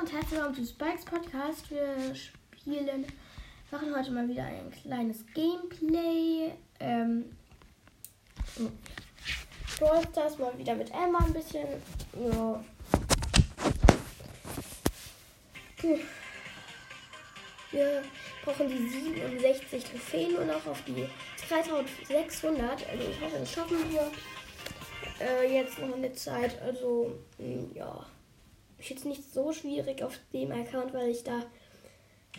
und herzlich willkommen zu Spikes Podcast. Wir spielen, machen heute mal wieder ein kleines Gameplay. Ähm, Brawl Stars mal wieder mit Emma ein bisschen. Ja. Puh. Wir brauchen die 67 Trophäen und auch auf die 3600. Also ich hoffe, das schaffen wir äh, jetzt noch eine Zeit. Also, ja. Ist jetzt nicht so schwierig auf dem Account, weil ich da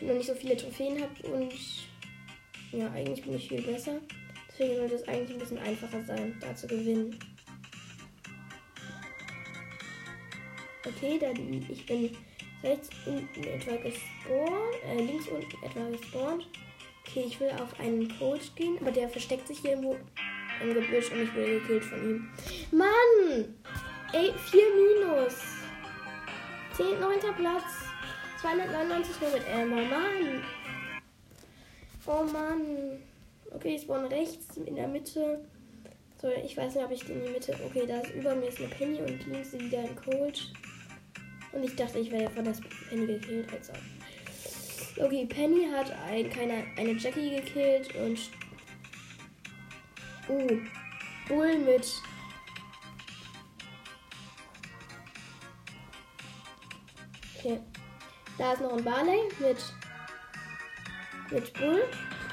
noch nicht so viele Trophäen habe und ja, eigentlich bin ich viel besser. Deswegen sollte es eigentlich ein bisschen einfacher sein, da zu gewinnen. Okay, dann ich bin rechts unten etwa gespawnt, äh, links unten etwa gespawnt. Okay, ich will auf einen Coach gehen, aber der versteckt sich hier irgendwo im Gebüsch und ich wurde gekillt von ihm. Mann! Ey, 4 Minus. 10, 9. Platz. 299 nur mit Emma. Mann. Oh Mann. Okay, ich spawn rechts in der Mitte. So, ich weiß nicht, ob ich in die Mitte. Okay, da ist über mir ist eine Penny und links wieder ein Coach. Und ich dachte, ich werde von der Penny gekillt. Also. Okay, Penny hat ein, keine, eine Jackie gekillt und. Uh, Bull mit Da ist noch ein Barley mit, mit Bull.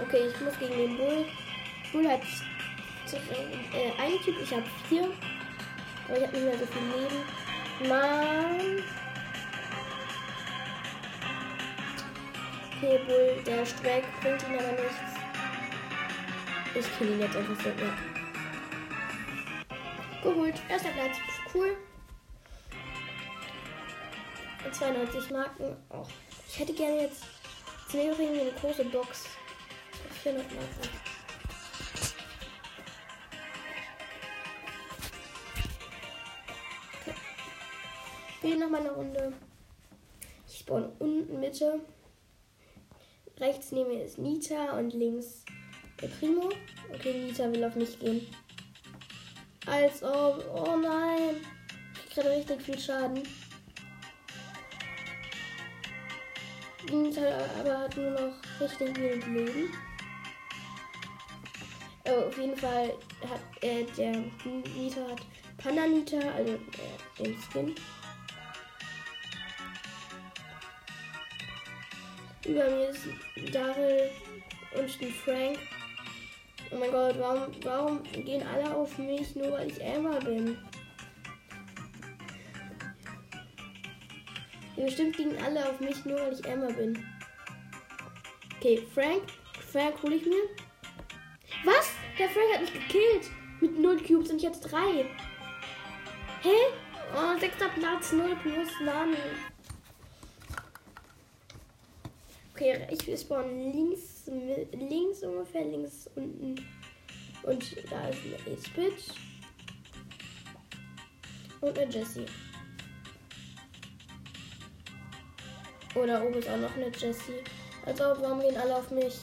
Okay, ich muss gegen den Bull. Bull hat äh, einen Typ, ich habe vier. Aber ich habe nicht mehr so viel Leben. Mann. Okay, Bull, der Streck bringt ihn aber nichts. Ich kill ihn jetzt einfach so. Geholt. Erster Platz. Cool. 92 Marken. Oh, ich hätte gerne jetzt irgendwie eine große Box. 400 Marken. Okay. Noch mal eine Runde. Ich spawn unten Mitte. Rechts neben mir ist Nita und links der Primo. Okay, Nita will auf mich gehen. Als ob. Oh nein. Ich kriege richtig viel Schaden. Aber hat nur noch richtig wenig Leben. Oh, auf jeden Fall hat äh, der Nita hat Panda Nita, also äh, den Skin. Über mir ist Daryl und ein Frank. Oh mein Gott, warum, warum gehen alle auf mich, nur weil ich Emma bin? Ja, bestimmt gingen alle auf mich, nur weil ich Emma bin. Okay, Frank. Frank hole ich mir. Was? Der Frank hat mich gekillt. Mit 0 Cubes und jetzt 3. Hä? Oh, sechster Platz, 0 plus, Mann. Okay, ich spawn links, links ungefähr, links unten. Und da ist eine Ace-Bitch. Und eine Jessie. Oder oben ist auch noch eine Jessie. Also warum gehen alle auf mich?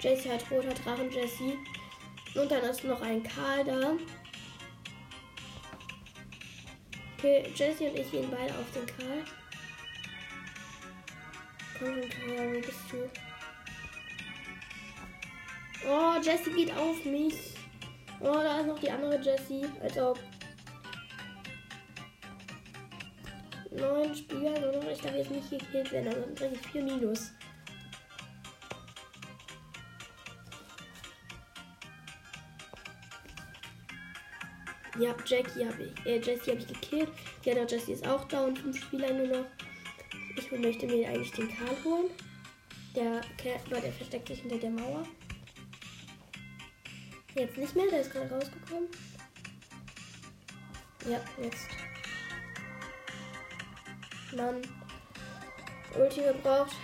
Jessie hat roter Drachen Jessie. Und dann ist noch ein Karl da. Okay, Jessie und ich gehen beide auf den Karl. Komm Karl, wo bist du? Oh, Jessie geht auf mich. Oh, da ist noch die andere Jessie. Als ob. Neun Spieler nur noch. Ich darf jetzt nicht gekillt werden, dann kriege ich 4 Minus. Ja, Jackie habe ich, äh, Jessie habe ich gekillt. Ja, der Jessie ist auch da und fünf Spieler nur noch. Ich möchte mir eigentlich den Karl holen. Der, der versteckt sich hinter der Mauer. Jetzt nicht mehr, der ist gerade rausgekommen. Ja, jetzt. Mann. Ulti gebraucht.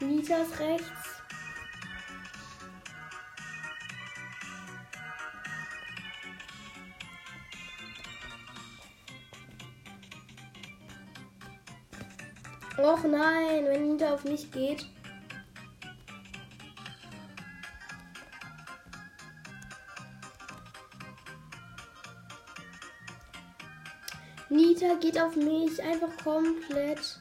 Nitas rechts. Och nein, wenn Nita auf mich geht. Nita geht auf mich einfach komplett.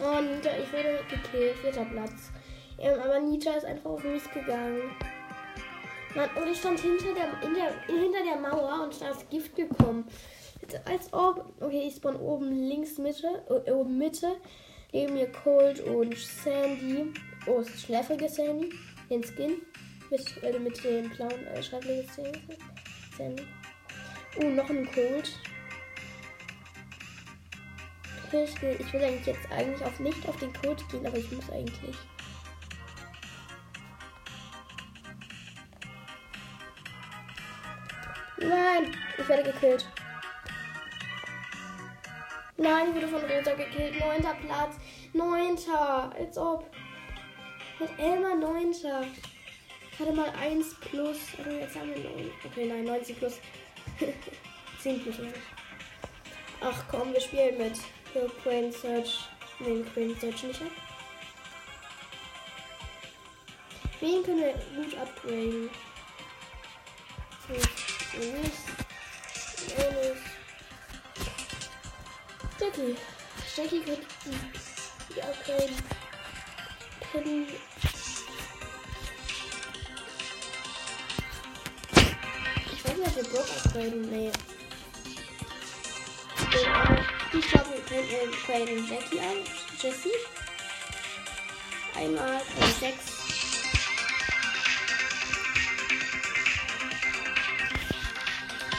Oh, Nita, ich wurde gekillt. Vierter Platz. Ähm, aber Nita ist einfach auf mich gegangen. Mann, und ich stand hinter der, der, hinter der Mauer und da ist Gift gekommen. Als ob. Okay, ich spawn oben links Mitte. Äh, oben Mitte. Neben mir Cold und Sandy. Oh, ist schläfrige Sandy. Den Skin. Mit, äh, mit dem blauen äh, schläfrige Sandy. Oh, noch ein Cold. Okay, ich will, ich will eigentlich jetzt eigentlich auf nicht auf den Code gehen, aber ich muss eigentlich. Nein, ich werde gekillt. Nein, ich wurde von Rosa gekillt. Neunter Platz. Neunter. Als ob. Mit Elmer neunter. Hatte mal 1 plus. Also jetzt haben wir 9. Okay, nein, 90 plus. 10 plus. Ach komm, wir spielen mit Crane Search. Nee, Crane Search nicht ab. Wen können wir gut upgraden? Jackie. Jackie könnte die upgraden. Können. Wir Brock upgraden. Nee. Ich glaube, wir können Jackie an. Jessie. Einmal von 6.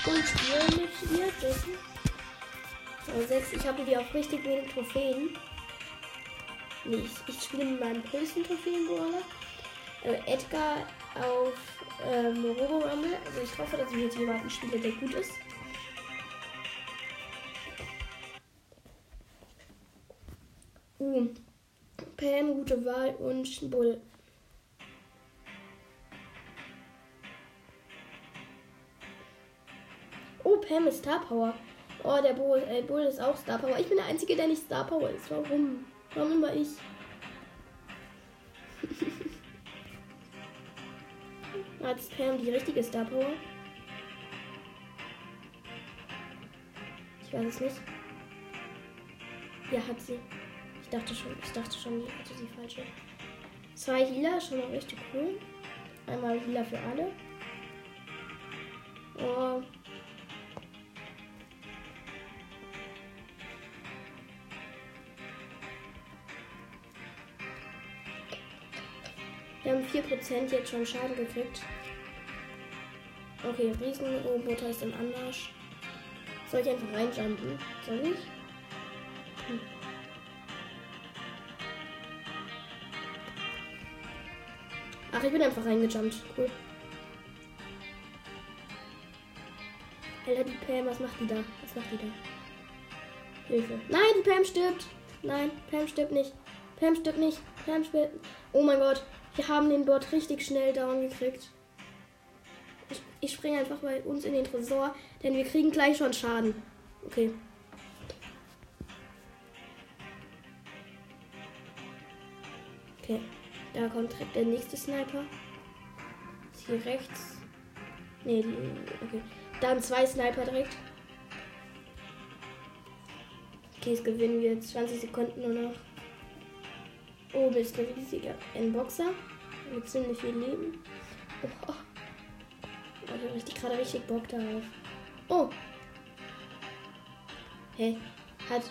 Und hier mit ihr, Jessie. So, 6. Ich habe die auch richtig wenig Trophäen. Nee, ich, ich spiele mit meinem größten Trophäenbrawler. Äh, Edgar auf ähm, Robo Rumble. Also ich hoffe, dass ich jetzt jemanden spiele, der gut ist. Uh, Pam, gute Wahl und Bull. Oh, Pam ist Star Power. Oh, der Bull, äh, Bull ist auch Star Power. Ich bin der Einzige, der nicht Star Power ist. Warum? Warum immer ich? Pam die richtige Star Power? Ich weiß es nicht. Ja, hat sie. Ich dachte schon, ich dachte schon, die hatte die falsche. Zwei Healer, schon mal richtig cool. Einmal Healer für alle. Oh. Wir haben 4% jetzt schon Schaden gekriegt. Okay, Riesenroboter ist im Anmarsch. Soll ich einfach reinjumpen? Soll ich? Hm. Ach, ich bin einfach reingejumpt. Cool. Alter, die Pam, was macht die da? Was macht die da? Hilfe. Nein, die Pam stirbt. Nein, Pam stirbt nicht. Pam stirbt nicht. Pam stirbt. Oh mein Gott. Wir haben den Bot richtig schnell down gekriegt. Ich, springe einfach bei uns in den Tresor, denn wir kriegen gleich schon Schaden. Okay. Okay. Da kommt der nächste Sniper. Ist hier rechts. Ne, die. Okay. Dann zwei Sniper direkt. Okay, jetzt gewinnen wir 20 Sekunden nur noch. Oben ist ein riesiger Boxer mit ziemlich viel Leben. Oh. Ich habe richtig, gerade richtig Bock darauf. Oh. Hä? Hey, hat.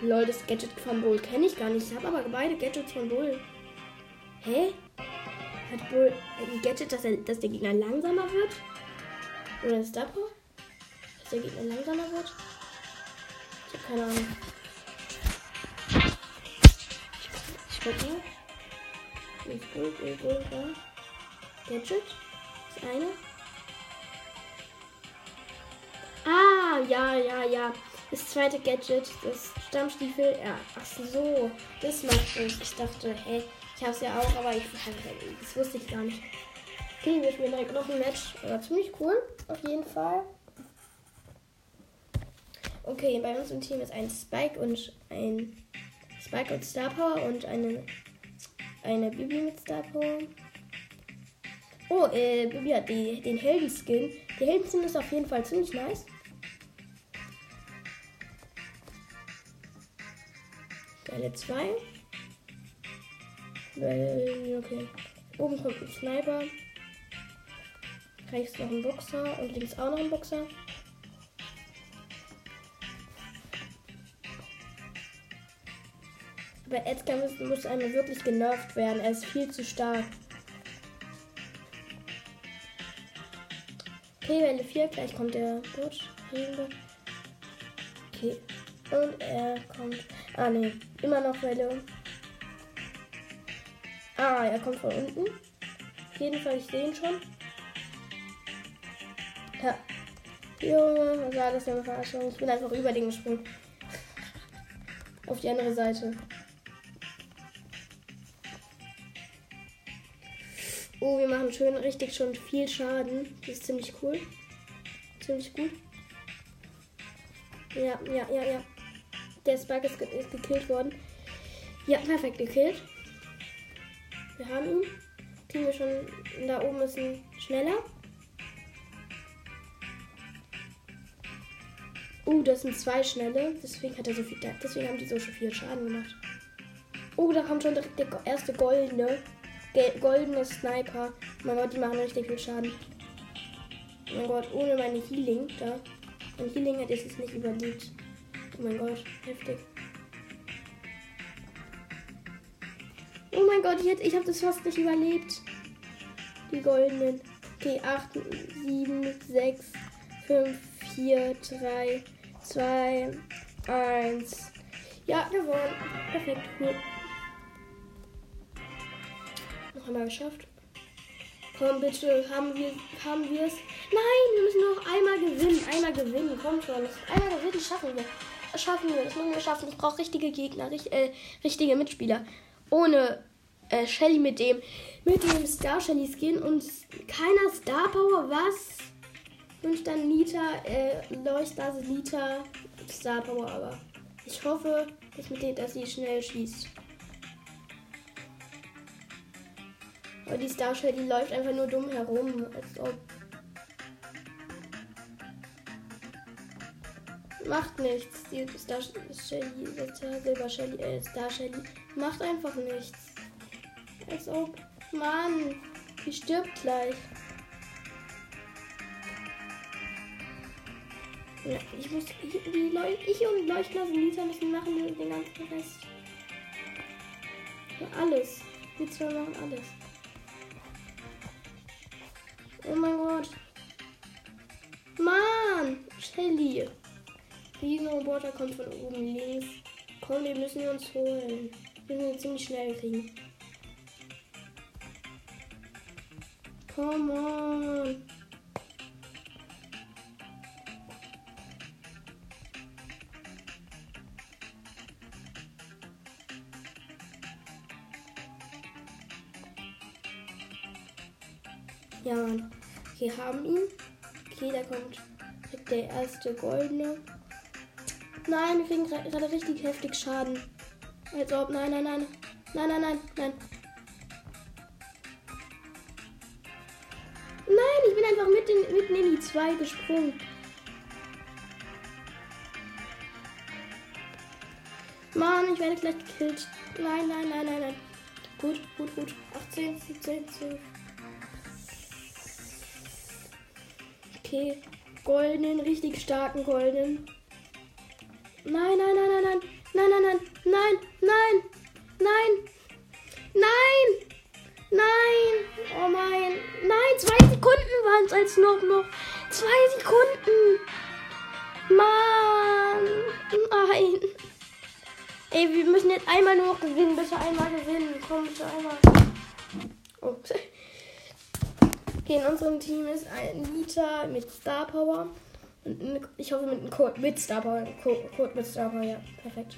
Lol, das Gadget von Bull kenne ich gar nicht. Ich habe aber beide Gadgets von Bull. Hä? Hat Bull ein Gadget, dass, er, dass der Gegner langsamer wird? Oder ist das Dass der Gegner langsamer wird? Ich habe keine Ahnung. Ich guck mal. Nicht Bull, Bull, Bull, da. Gadget? Das eine. Ah, ja, ja, ja. Das zweite Gadget, das Stammstiefel. Ja, ach so. Das macht es. Ich dachte, hä? Ich habe es ja auch, aber ich, das wusste ich gar nicht. Okay, wir spielen direkt noch ein Match. War ziemlich cool, auf jeden Fall. Okay, bei uns im Team ist ein Spike und ein Spike und Star Power und eine, eine Bibi mit Star Power. Oh, äh, ja, die, den Heldenskin. Der Heldenskin ist auf jeden Fall ziemlich nice. Welle 2. Welle, okay. Oben kommt ein Sniper. Rechts noch ein Boxer und links auch noch ein Boxer. Aber Edgar muss, muss einmal wirklich genervt werden. Er ist viel zu stark. Okay, Welle 4, gleich kommt der Bot. Okay. Und er kommt. Ah, ne. Immer noch Welle. Ah, er kommt von unten. Auf jeden Fall, ich sehe ihn schon. Ja. Junge, was war das denn eine Verarschung? Ich bin einfach über den gesprungen. Auf die andere Seite. Oh, wir machen schön richtig schon viel Schaden. Das ist ziemlich cool. Ziemlich gut. Ja, ja, ja, ja. Der Spike ist, ge ist gekillt worden. Ja, perfekt gekillt. Wir haben ihn. Kriegen wir schon. Da oben ist ein schneller. Uh, das sind zwei schnelle. Deswegen hat er so viel. Deswegen haben die so viel Schaden gemacht. Oh, da kommt schon direkt der erste goldene goldene Sniper. Mein Gott, die machen richtig viel Schaden. Mein Gott, ohne meine Healing da. Mein Healing hätte es nicht überlebt. Oh mein Gott, heftig. Oh mein Gott, ich, ich habe das fast nicht überlebt. Die goldenen. Okay, 8, 7, 6, 5, 4, 3, 2, 1. Ja, gewonnen. Perfekt, cool. Noch einmal geschafft. Komm bitte, haben wir haben wir es? Nein, wir müssen noch einmal gewinnen. Einmal gewinnen, komm schon. Einmal gewinnen schaffen wir. Schaffen wir, das müssen wir schaffen. Ich brauche richtige Gegner, richtig, äh, richtige Mitspieler. Ohne äh, Shelly mit dem mit dem Star Shelly Skin und keiner Star Power, was? Und dann Nita, äh, Leuchtblase Nita Star Power, aber ich hoffe, dass, mit dem, dass sie schnell schießt. Aber die Starshell, die läuft einfach nur dumm herum, als ob. Macht nichts. Die Star Shelly, Silber Shelly, äh, Star Shelly macht einfach nichts. Als ob. Mann, die stirbt gleich. Ja, ich muss. Ich, die Leu ich und Leuchtlasen Lisa müssen machen den ganzen Rest. Alles. Wir zwei machen alles. Oh mein Gott. Mann! Shelly. Riesenroboter kommt von oben links. Komm, wir müssen uns holen. Wir müssen ziemlich schnell kriegen. Come on. Ja, Mann. Wir haben ihn. Okay, da kommt der erste goldene. Nein, wir kriegen gerade richtig heftig Schaden. Als ob. Nein, nein, nein. Nein, nein, nein, nein. Nein, ich bin einfach mitten, mitten in die zwei gesprungen. Mann, ich werde gleich gekillt. Nein, nein, nein, nein, nein. Gut, gut, gut. 18, 17, 12. Okay. Goldenen, richtig starken goldenen. Nein, nein, nein, nein, nein. Nein, nein, nein. Nein, nein. Nein. Nein. Nein. Oh mein. Nein, zwei Sekunden waren es als noch noch. Zwei Sekunden. Mann. Nein. Ey, wir müssen jetzt einmal nur gewinnen. Bitte einmal gewinnen. Komm, bitte einmal. Oh. Okay, in unserem Team ist ein Nita mit Star Power. Und ich hoffe mit einem Code mit Star Power. Code mit Star Power, ja. Perfekt.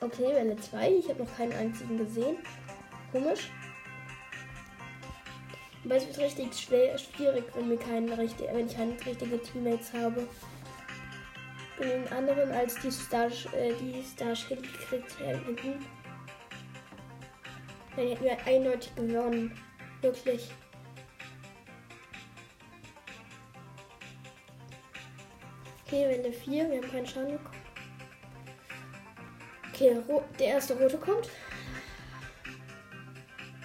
Okay, Welle 2. Ich habe noch keinen einzigen gesehen. Komisch. Aber es wird richtig schwer, schwierig, wenn, wir keinen, wenn ich keine richtigen Teammates habe. Bin den anderen als die Star, äh, die Starship gekriegt hätten. Dann hätten wir eindeutig gewonnen. Wirklich. Okay, Welle 4, wir haben keinen Schaden bekommen. Okay, der erste rote kommt.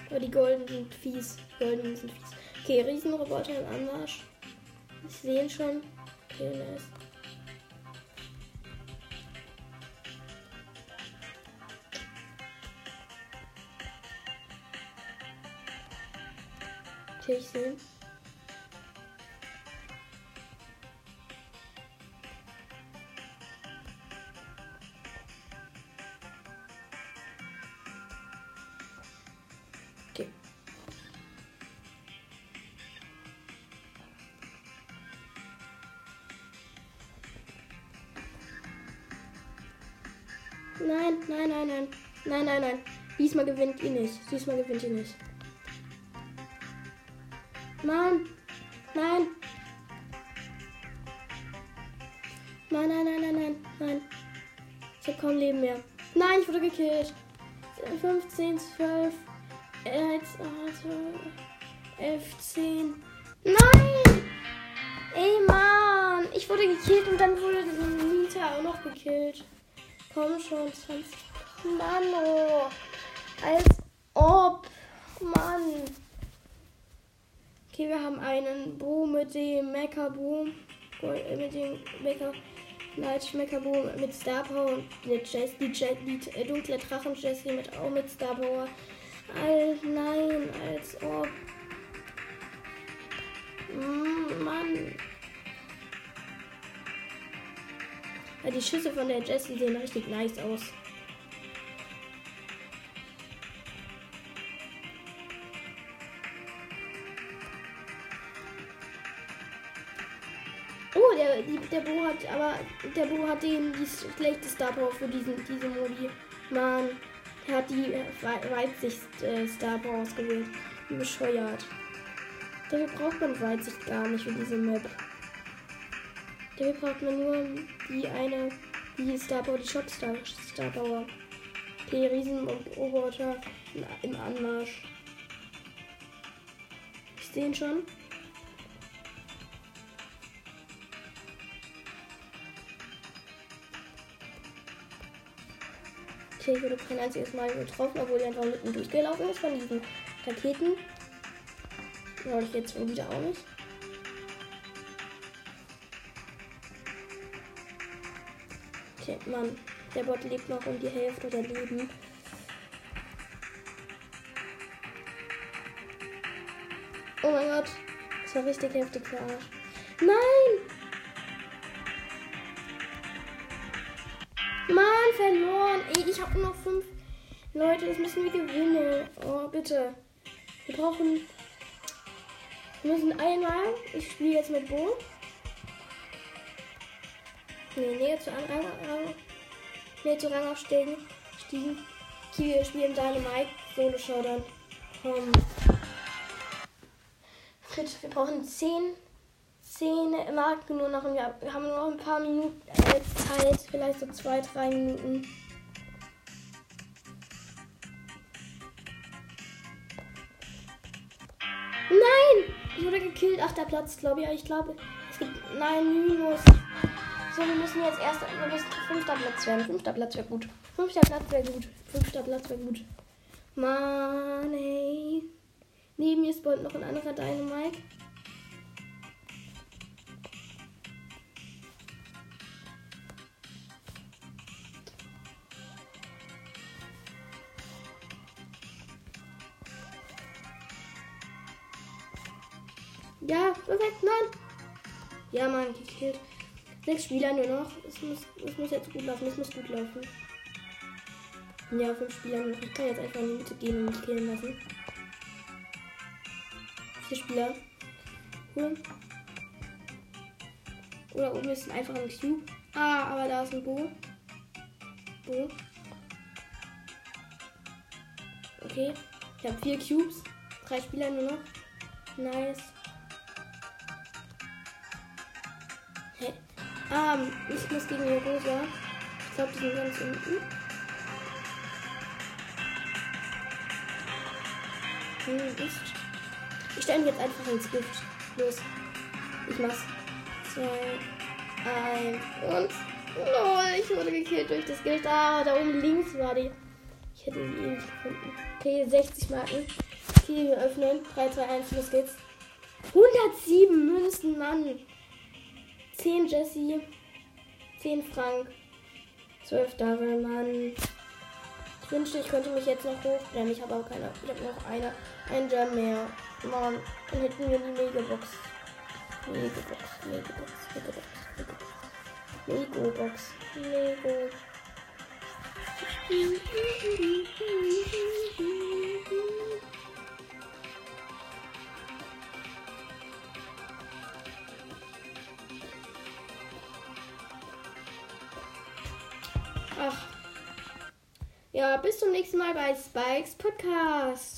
Aber die Golden sind fies. Die Golden sind fies. Okay, Riesenroboter im Anmarsch. Ich sehe ihn schon. Okay, nice. Okay, ich. Nein, nein, nein, nein. Nein, nein, nein. Diesmal gewinnt ihr nicht. Diesmal gewinnt ihr nicht. Mann. Nein. Nein, nein, nein, nein, nein, nein. Ich habe kaum Leben mehr. Nein, ich wurde gekillt. 15, 12, 11, 11 10. Nein! Ey, Mann. Ich wurde gekillt und dann wurde Nita auch noch gekillt. Komm schon, 20. Mann, oh. Als ob. Mann. Okay, wir haben einen Bo mit dem Mecha Boom. Mit dem Mecha Light Boom mit Star Power und die, Jess, die, Jess, die äh, dunkle Drachen Jessie mit auch mit Star Power. Al nein, als ob. Mm, Mann. Ja, die Schüsse von der Jessie sehen richtig nice aus. Der, der Bo hat aber der Bo hat den die schlechte Star Power für diesen diese Modi. Mann, er hat die Weitsicht äh, Star Power ausgewählt. Wie bescheuert. Dafür braucht man Weitsicht gar nicht für diese Map. Dafür braucht man nur die eine, die Star Power, die Shot Star, Star Power. Okay, Riesen und Roboter im Anmarsch. Ich sehe ihn schon. Ich wurde kein einziges Mal getroffen, obwohl die einfach mitten durchgelaufen ist von diesen Raketen. Wollte ich jetzt wieder auch nicht. Okay, Mann. Der Bot lebt noch um die Hälfte der Leben. Oh mein Gott. Das war richtig heftig verarscht. Nein! Verloren. Ey, ich habe nur noch fünf Leute. Das müssen wir gewinnen. Oh, bitte. Wir brauchen. Wir müssen einmal. Ich spiele jetzt mit Bo. Nee, Nähe zu Rang, Rang, Nähe zu Rang aufsteigen. Stiegen. Wir spielen Dynamite. Solo Showdown. Komm. Fritz, wir brauchen 10, 10 Marken nur noch. Wir haben nur noch ein paar Minuten äh, Zeit. Vielleicht so 2, 3 Minuten. Nein! Ich wurde gekillt. Achter Platz, glaube ich. Ich glaube, es gibt. Nein, Minus. So, wir müssen jetzt erst. Wir müssen fünfter Platz werden. Fünfter Platz wäre gut. Fünfter Platz wäre gut. Fünfter Platz wäre gut. Mann, ey. Neben mir spawnt noch ein anderer Dynamite. Ja, perfekt, nein. Ja, Mann, gekillt. Sechs Spieler nur noch. Es muss, muss jetzt gut laufen. Es muss gut laufen. Ja, fünf Spieler nur noch. Ich kann jetzt einfach in die Mitte gehen und mich killen lassen. Vier Spieler. Cool. Oder oben ist ein Cube. Ah, aber da ist ein Bo. Bo. Okay. Ich habe vier Cubes. Drei Spieler nur noch. Nice. Ah, ich muss gegen die Rosa. Ich glaube, die sind ganz unten. Hm, ist. Ich stelle jetzt einfach ins Gift. Los. Ich mach's. Zwei, eins und. Lol, ich wurde gekillt durch das Gift. Ah, da oben links war die. Ich hätte sie eh nicht gefunden. Okay, 60 Marken. Okay, wir öffnen. 3, 2, 1, los geht's. 107 Münzen, Mann. 10 Jesse. 10 Frank. 12 Daryl, Mann. Ich wünschte, ich könnte mich jetzt noch hochbrennen. Ich habe aber keine. Ich habe noch eine, ein Gem mehr. Mann, dann hätten wir die Megabox. Megabox, Megabox, Megabox, Megabox. Megabox, Megabox. Ach. Ja, bis zum nächsten Mal bei Spikes Podcast.